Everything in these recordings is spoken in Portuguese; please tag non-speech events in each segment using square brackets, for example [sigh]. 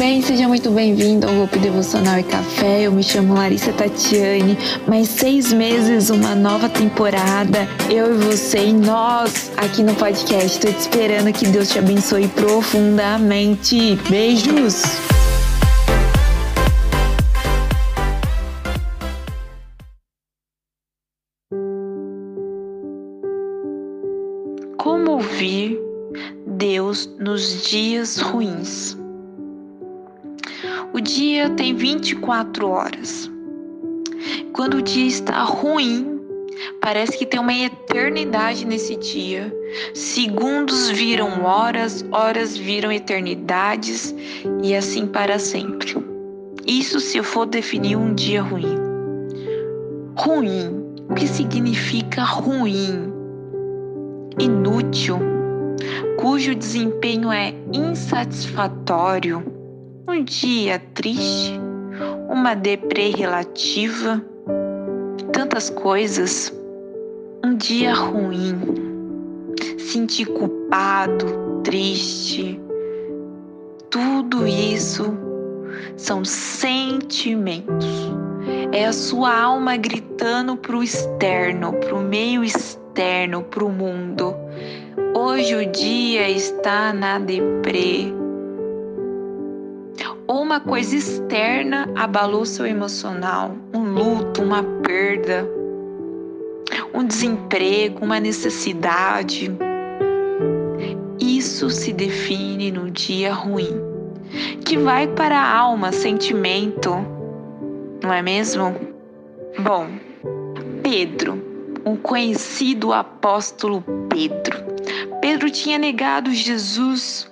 bem? Seja muito bem-vindo ao Golpe Devocional e Café. Eu me chamo Larissa Tatiane. Mais seis meses, uma nova temporada. Eu e você e nós aqui no podcast. Estou te esperando que Deus te abençoe profundamente. Beijos! Como ouvir Deus nos dias ruins? O dia tem 24 horas. Quando o dia está ruim, parece que tem uma eternidade nesse dia. Segundos viram horas, horas viram eternidades e assim para sempre. Isso se eu for definir um dia ruim. Ruim. O que significa ruim? Inútil, cujo desempenho é insatisfatório um dia triste, uma deprê relativa, tantas coisas, um dia ruim, sentir culpado, triste, tudo isso são sentimentos. É a sua alma gritando para o externo, para o meio externo, para o mundo. Hoje o dia está na deprê ou uma coisa externa abalou seu emocional, um luto, uma perda, um desemprego, uma necessidade. Isso se define no dia ruim, que vai para a alma, sentimento, não é mesmo? Bom, Pedro, um conhecido apóstolo Pedro. Pedro tinha negado Jesus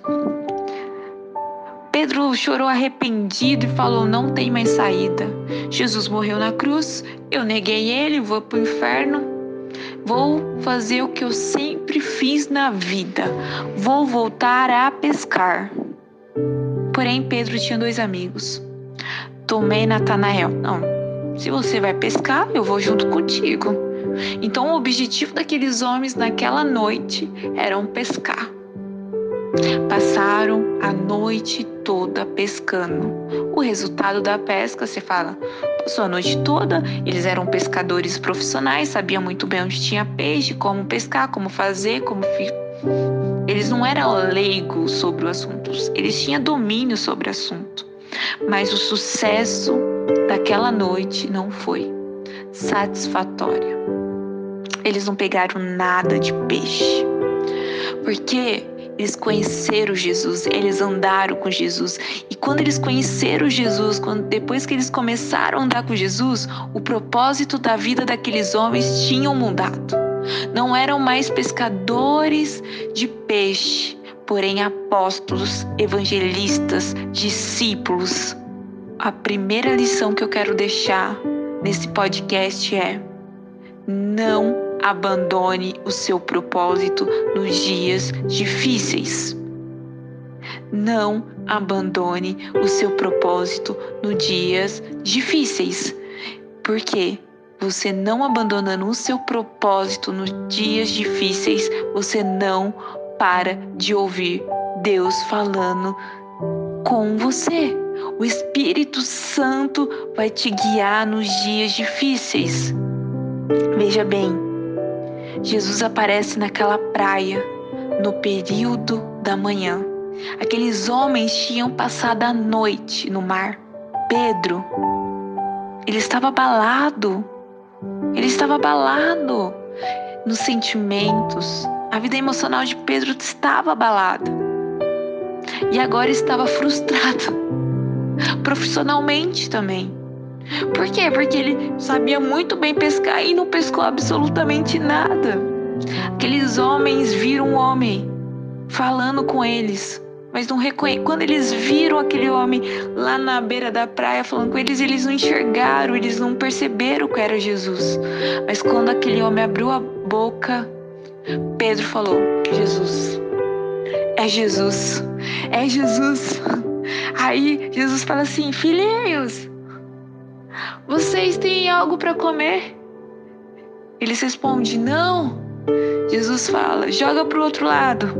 Pedro chorou arrependido e falou: Não tem mais saída. Jesus morreu na cruz, eu neguei ele, vou para o inferno. Vou fazer o que eu sempre fiz na vida. Vou voltar a pescar. Porém, Pedro tinha dois amigos. Tomei Natanael. Não, se você vai pescar, eu vou junto contigo. Então, o objetivo daqueles homens naquela noite era pescar. Passaram a noite toda pescando. O resultado da pesca, você fala, passou a noite toda, eles eram pescadores profissionais, sabiam muito bem onde tinha peixe, como pescar, como fazer, como. Eles não eram leigos sobre o assunto, eles tinham domínio sobre o assunto. Mas o sucesso daquela noite não foi satisfatório. Eles não pegaram nada de peixe. Porque eles conheceram Jesus, eles andaram com Jesus. E quando eles conheceram Jesus, quando depois que eles começaram a andar com Jesus, o propósito da vida daqueles homens tinham mudado. Não eram mais pescadores de peixe, porém apóstolos, evangelistas, discípulos. A primeira lição que eu quero deixar nesse podcast é: não abandone o seu propósito nos dias difíceis. Não abandone o seu propósito nos dias difíceis. Porque você não abandonando o seu propósito nos dias difíceis, você não para de ouvir Deus falando com você. O Espírito Santo vai te guiar nos dias difíceis. Veja bem, Jesus aparece naquela praia no período da manhã. Aqueles homens tinham passado a noite no mar. Pedro, ele estava abalado. Ele estava abalado nos sentimentos. A vida emocional de Pedro estava abalada. E agora estava [laughs] frustrado. Profissionalmente também. Por quê? Porque ele sabia muito bem pescar e não pescou absolutamente nada. Aqueles homens viram um homem falando com eles, mas não reconhe... quando eles viram aquele homem lá na beira da praia falando com eles, eles não enxergaram, eles não perceberam que era Jesus. Mas quando aquele homem abriu a boca, Pedro falou: Jesus, é Jesus, é Jesus. Aí Jesus fala assim: filhinhos, vocês têm algo para comer? Eles respondem: Não. Jesus fala: Joga para o outro lado.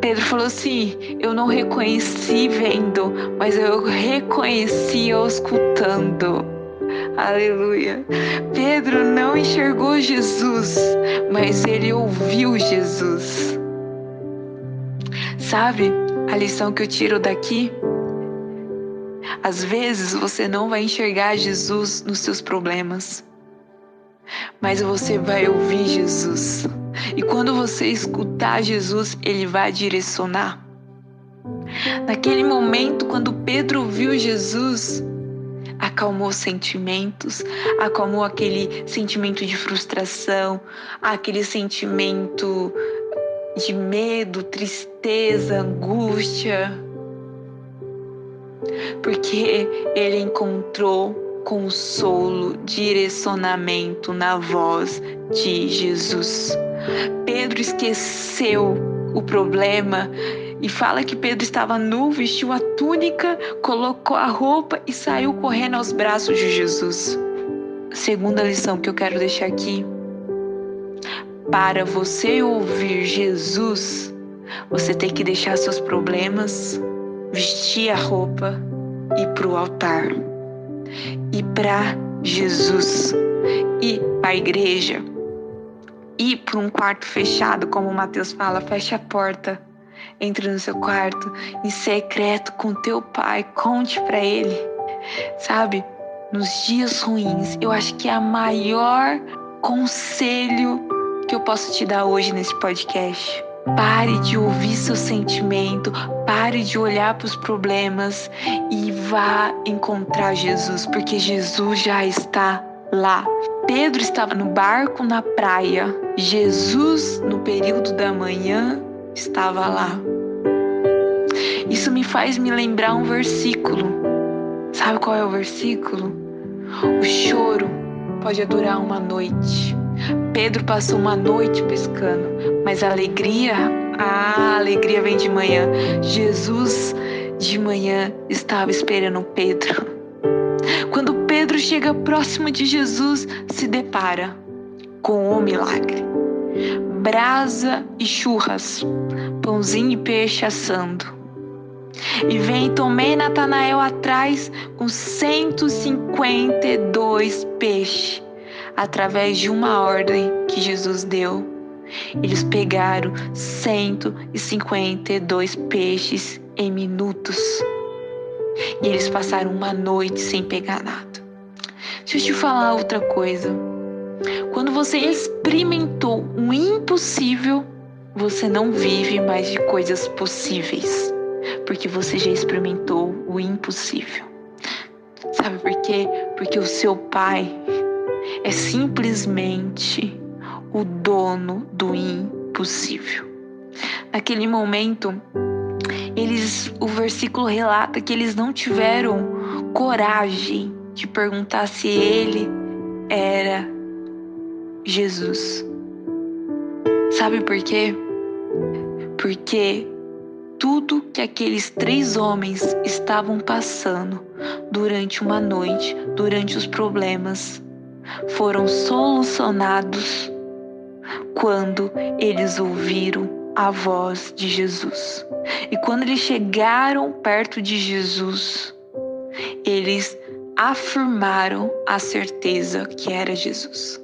Pedro falou assim: Eu não reconheci vendo, mas eu reconheci escutando. Aleluia. Pedro não enxergou Jesus, mas ele ouviu Jesus. Sabe a lição que eu tiro daqui? Às vezes você não vai enxergar Jesus nos seus problemas, mas você vai ouvir Jesus. E quando você escutar Jesus, ele vai direcionar. Naquele momento, quando Pedro viu Jesus, acalmou sentimentos, acalmou aquele sentimento de frustração, aquele sentimento de medo, tristeza, angústia. Porque ele encontrou consolo, direcionamento na voz de Jesus. Pedro esqueceu o problema e fala que Pedro estava nu, vestiu a túnica, colocou a roupa e saiu correndo aos braços de Jesus. Segunda lição que eu quero deixar aqui. Para você ouvir Jesus, você tem que deixar seus problemas, vestir a roupa e para o altar. Ir para Jesus. Ir para a igreja ir para um quarto fechado, como o Mateus fala, feche a porta, entre no seu quarto em secreto com teu pai, conte para ele. Sabe? Nos dias ruins, eu acho que é a maior conselho que eu posso te dar hoje nesse podcast. Pare de ouvir seu sentimento, pare de olhar para os problemas e vá encontrar Jesus, porque Jesus já está lá. Pedro estava no barco na praia. Jesus, no período da manhã, estava lá. Isso me faz me lembrar um versículo. Sabe qual é o versículo? O choro pode durar uma noite. Pedro passou uma noite pescando, mas a alegria, a alegria vem de manhã. Jesus de manhã estava esperando Pedro. Quando Pedro chega próximo de Jesus, se depara com o milagre. Brasa e churras, pãozinho e peixe assando. E vem Tomé e Natanael atrás com 152 peixes, através de uma ordem que Jesus deu. Eles pegaram 152 peixes em minutos. E eles passaram uma noite sem pegar nada. Deixa eu te falar outra coisa. Quando você experimentou um impossível, você não vive mais de coisas possíveis, porque você já experimentou o impossível. Sabe por quê? Porque o seu pai é simplesmente o dono do impossível. Naquele momento, eles, o versículo relata que eles não tiveram coragem de perguntar se ele era Jesus. Sabe por quê? Porque tudo que aqueles três homens estavam passando durante uma noite, durante os problemas, foram solucionados quando eles ouviram a voz de Jesus. E quando eles chegaram perto de Jesus, eles afirmaram a certeza que era Jesus.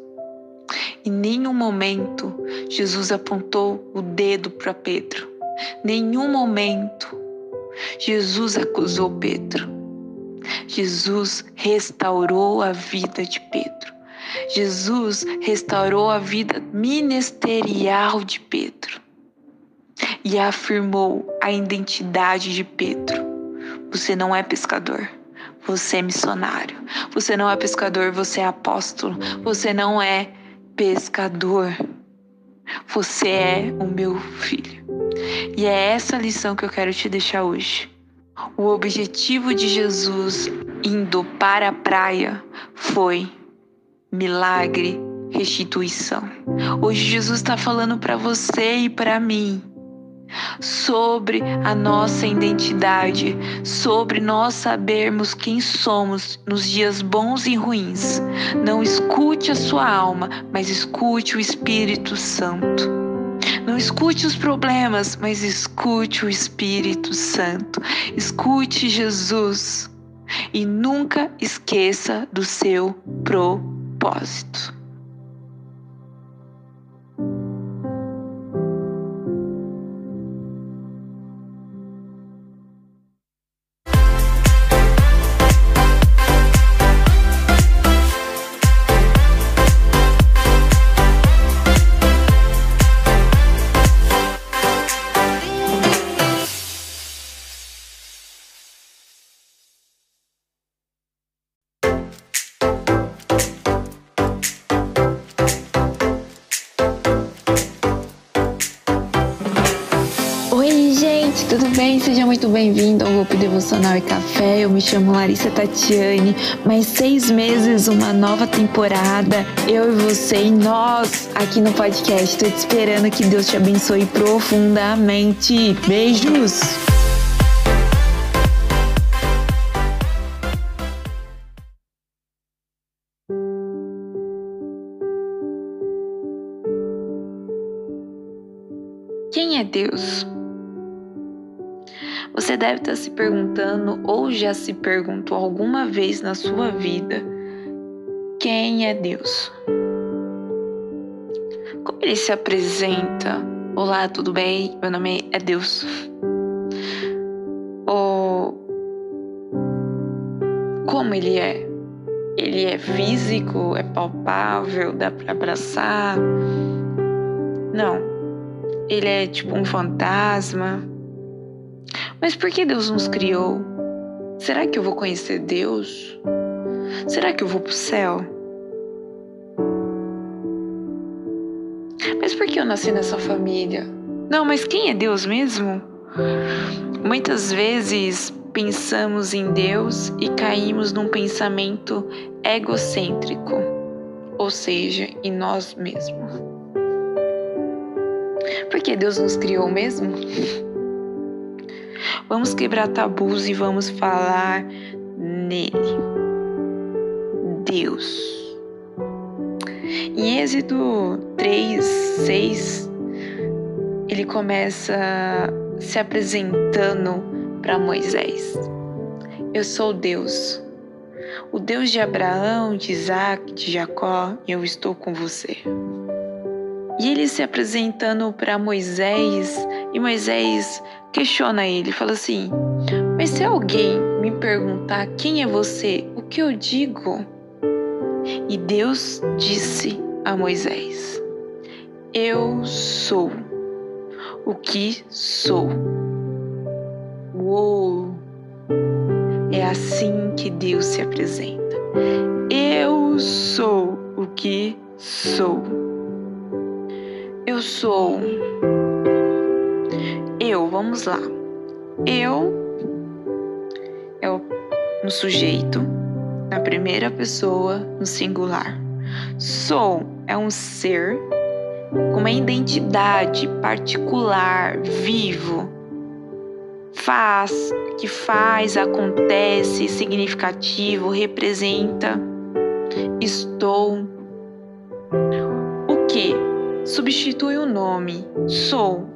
Em nenhum momento Jesus apontou o dedo para Pedro. Nenhum momento Jesus acusou Pedro. Jesus restaurou a vida de Pedro. Jesus restaurou a vida ministerial de Pedro e afirmou a identidade de Pedro. Você não é pescador, você é missionário. Você não é pescador, você é apóstolo. Você não é pescador, você é o meu filho. E é essa lição que eu quero te deixar hoje. O objetivo de Jesus indo para a praia foi milagre, restituição. Hoje Jesus está falando para você e para mim sobre a nossa identidade, sobre nós sabermos quem somos nos dias bons e ruins. Não escute a sua alma, mas escute o Espírito Santo. Não escute os problemas, mas escute o Espírito Santo. Escute Jesus e nunca esqueça do seu propósito. Tudo Seja muito bem-vindo ao Roupa Devocional e Café. Eu me chamo Larissa Tatiane. Mais seis meses, uma nova temporada. Eu e você e nós aqui no podcast. Estou te esperando que Deus te abençoe profundamente. Beijos! Quem é Deus? Você deve estar se perguntando ou já se perguntou alguma vez na sua vida quem é Deus? Como ele se apresenta? Olá, tudo bem? Meu nome é Deus. Ou como ele é? Ele é físico, é palpável, dá para abraçar? Não. Ele é tipo um fantasma. Mas por que Deus nos criou? Será que eu vou conhecer Deus? Será que eu vou para o céu? Mas por que eu nasci nessa família? Não, mas quem é Deus mesmo? Muitas vezes pensamos em Deus e caímos num pensamento egocêntrico, ou seja, em nós mesmos. Por que Deus nos criou mesmo? [laughs] Vamos quebrar tabus e vamos falar nele. Deus. Em Êxodo 3, 6, ele começa se apresentando para Moisés. Eu sou Deus, o Deus de Abraão, de Isaac, de Jacó, eu estou com você. E ele se apresentando para Moisés, e Moisés questiona ele, fala assim: Mas se alguém me perguntar quem é você, o que eu digo? E Deus disse a Moisés: Eu sou o que sou. Uou! É assim que Deus se apresenta. Eu sou o que sou. Eu sou eu, vamos lá. Eu é o, no sujeito, na primeira pessoa, no singular. Sou é um ser com uma identidade particular, vivo. Faz, que faz, acontece, significativo, representa. Estou. O que? Substitui o nome. Sou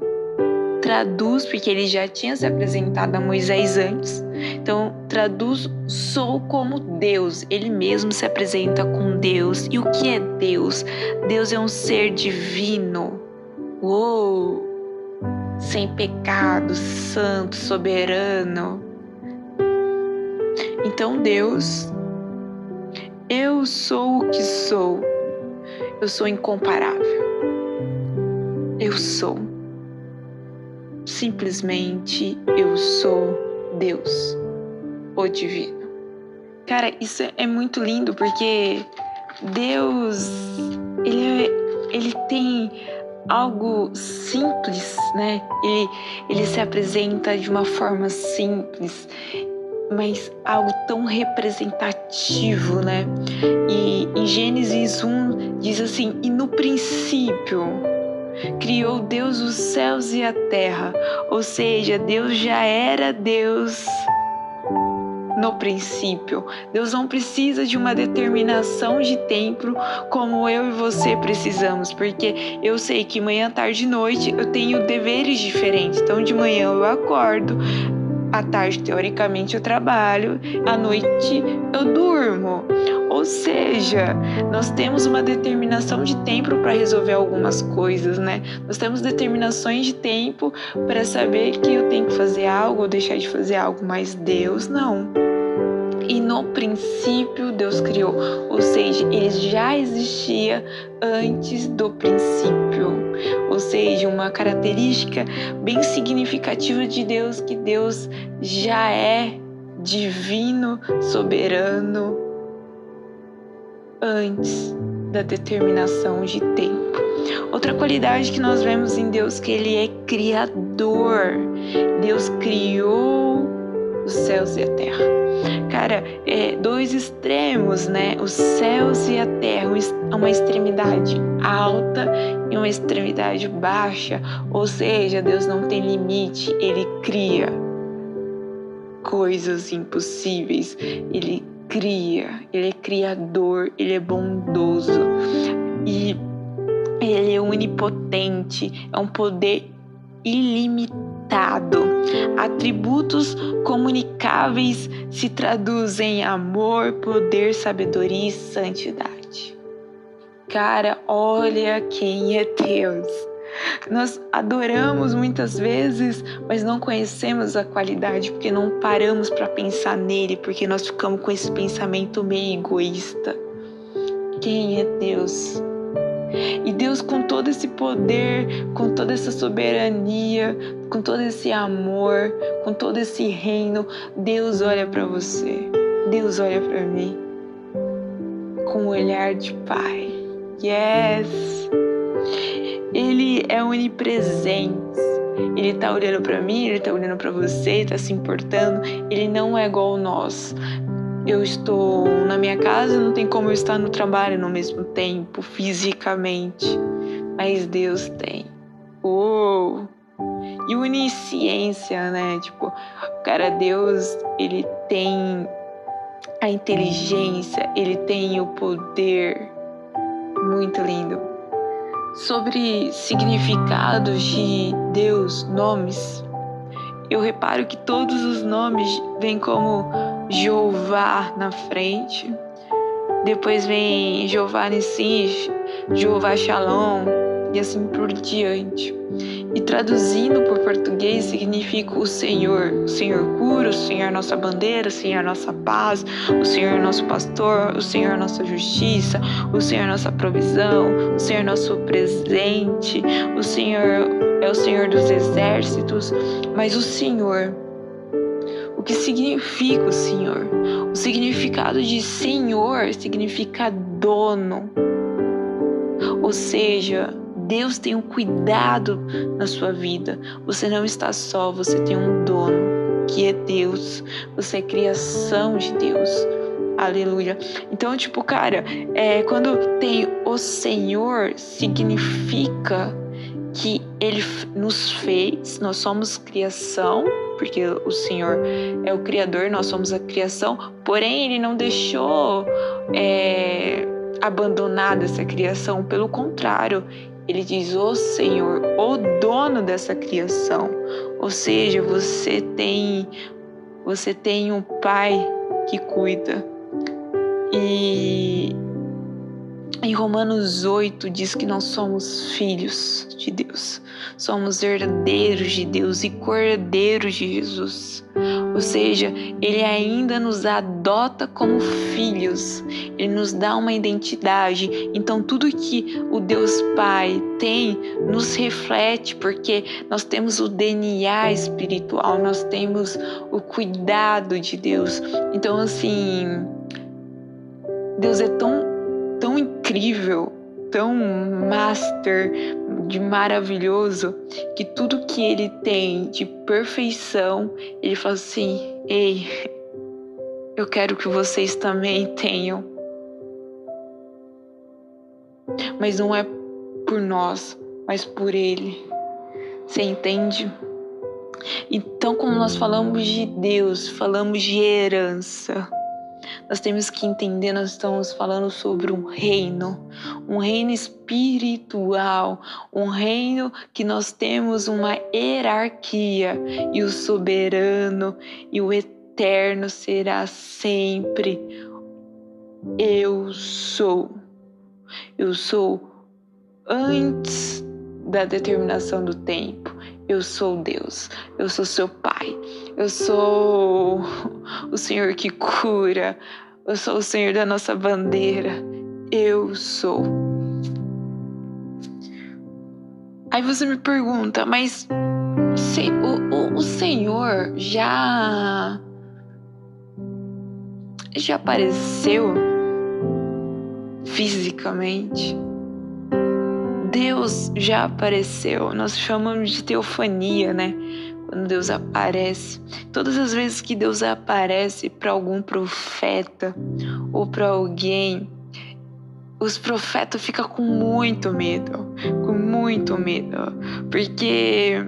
traduz, porque ele já tinha se apresentado a Moisés antes. Então, traduz sou como Deus. Ele mesmo se apresenta com Deus. E o que é Deus? Deus é um ser divino. Uou! Sem pecado, santo, soberano. Então, Deus, eu sou o que sou. Eu sou incomparável. Eu sou simplesmente eu sou Deus, o divino. Cara, isso é muito lindo porque Deus, ele, é, ele tem algo simples, né? Ele, ele se apresenta de uma forma simples, mas algo tão representativo, né? E em Gênesis 1 diz assim: e no princípio criou Deus os céus e a terra, ou seja, Deus já era Deus no princípio. Deus não precisa de uma determinação de tempo como eu e você precisamos, porque eu sei que manhã, tarde e noite eu tenho deveres diferentes. Então, de manhã eu acordo, à tarde, teoricamente, eu trabalho, à noite eu durmo. Ou seja, nós temos uma determinação de tempo para resolver algumas coisas, né? Nós temos determinações de tempo para saber que eu tenho que fazer algo ou deixar de fazer algo, mas Deus não. E no princípio Deus criou, ou seja, ele já existia antes do princípio. Ou seja, uma característica bem significativa de Deus que Deus já é divino, soberano antes da determinação de tempo. Outra qualidade que nós vemos em Deus que ele é criador. Deus criou os céus e a terra. Cara, é dois extremos, né? Os céus e a terra, uma extremidade alta e uma extremidade baixa. Ou seja, Deus não tem limite, ele cria coisas impossíveis. Ele cria, ele é criador, ele é bondoso e ele é onipotente, é um poder ilimitado. Atributos comunicáveis se traduzem em amor, poder, sabedoria e santidade. Cara, olha quem é Deus. Nós adoramos muitas vezes, mas não conhecemos a qualidade porque não paramos para pensar nele, porque nós ficamos com esse pensamento meio egoísta. Quem é Deus? E Deus, com todo esse poder, com toda essa soberania, com todo esse amor, com todo esse reino, Deus olha para você, Deus olha para mim com um olhar de Pai. Yes! Ele é onipresente. Ele tá olhando para mim, ele tá olhando para você, tá se importando. Ele não é igual nós eu estou na minha casa, não tem como eu estar no trabalho no mesmo tempo, fisicamente. Mas Deus tem. Uou! E onisciência, né? Tipo, cara, Deus, ele tem a inteligência, ele tem o poder. Muito lindo. Sobre significados de Deus, nomes, eu reparo que todos os nomes vêm como Jeová na frente. Depois vem Jeová Nissi, Jeová Shalom e assim por diante. E traduzindo por português significa o Senhor. O Senhor cura, o Senhor é nossa bandeira, o Senhor é nossa paz, o Senhor é nosso pastor, o Senhor nossa justiça, o Senhor nossa provisão, o Senhor nosso presente, o Senhor é o Senhor dos exércitos, mas o Senhor que significa o Senhor. O significado de Senhor significa dono. Ou seja, Deus tem um cuidado na sua vida. Você não está só, você tem um dono, que é Deus. Você é criação de Deus. Aleluia. Então, tipo, cara, é, quando tem o Senhor, significa que Ele nos fez, nós somos criação porque o Senhor é o Criador, nós somos a criação, porém Ele não deixou é, abandonada essa criação, pelo contrário, Ele diz: O Senhor, o dono dessa criação. Ou seja, você tem, você tem um Pai que cuida. E em Romanos 8 diz que nós somos filhos de Deus, somos herdeiros de Deus e cordeiros de Jesus. Ou seja, Ele ainda nos adota como filhos, Ele nos dá uma identidade. Então, tudo que o Deus Pai tem nos reflete, porque nós temos o DNA espiritual, nós temos o cuidado de Deus. Então, assim, Deus é tão tão incrível, tão master, de maravilhoso, que tudo que ele tem de perfeição, ele fala assim: ei, eu quero que vocês também tenham. Mas não é por nós, mas por ele. Você entende? Então, como nós falamos de Deus, falamos de herança, nós temos que entender, nós estamos falando sobre um reino, um reino espiritual, um reino que nós temos uma hierarquia e o soberano e o eterno será sempre eu sou. Eu sou antes da determinação do tempo. Eu sou Deus, eu sou seu Pai, eu sou [laughs] o Senhor que cura, eu sou o Senhor da nossa bandeira. Eu sou. Aí você me pergunta, mas se, o, o, o Senhor já. já apareceu fisicamente? Deus já apareceu. Nós chamamos de teofania, né? Quando Deus aparece. Todas as vezes que Deus aparece para algum profeta ou para alguém, os profetas ficam com muito medo, com muito medo, porque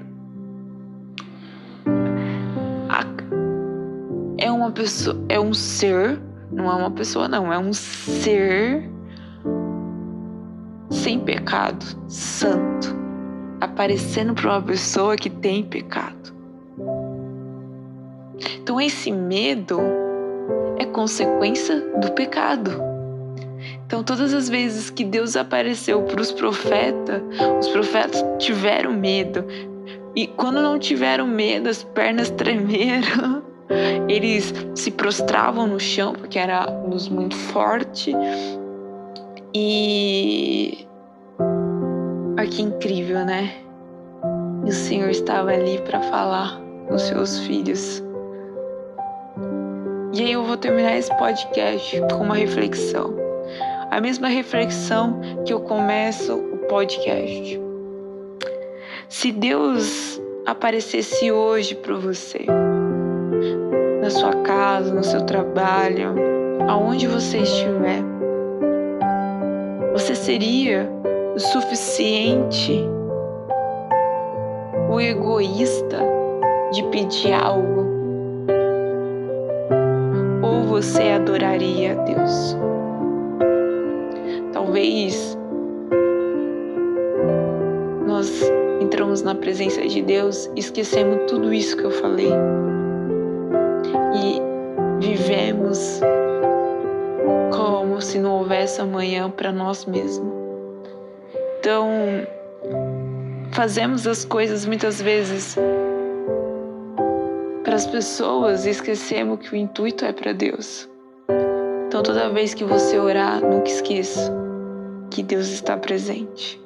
é uma pessoa, é um ser, não é uma pessoa, não, é um ser sem pecado, santo, aparecendo para uma pessoa que tem pecado. Então, esse medo é consequência do pecado. Então, todas as vezes que Deus apareceu para os profetas, os profetas tiveram medo. E quando não tiveram medo, as pernas tremeram. [laughs] Eles se prostravam no chão porque era luz muito forte e. Olha que incrível, né? E o Senhor estava ali para falar com seus filhos. E aí eu vou terminar esse podcast com uma reflexão. A mesma reflexão que eu começo o podcast. Se Deus aparecesse hoje para você, na sua casa, no seu trabalho, aonde você estiver, você seria o suficiente, o egoísta de pedir algo? Ou você adoraria a Deus? Talvez nós entramos na presença de Deus esquecemos tudo isso que eu falei e vivemos como se não houvesse amanhã para nós mesmos. Então, fazemos as coisas muitas vezes para as pessoas e esquecemos que o intuito é para Deus. Então, toda vez que você orar, nunca esqueça que Deus está presente.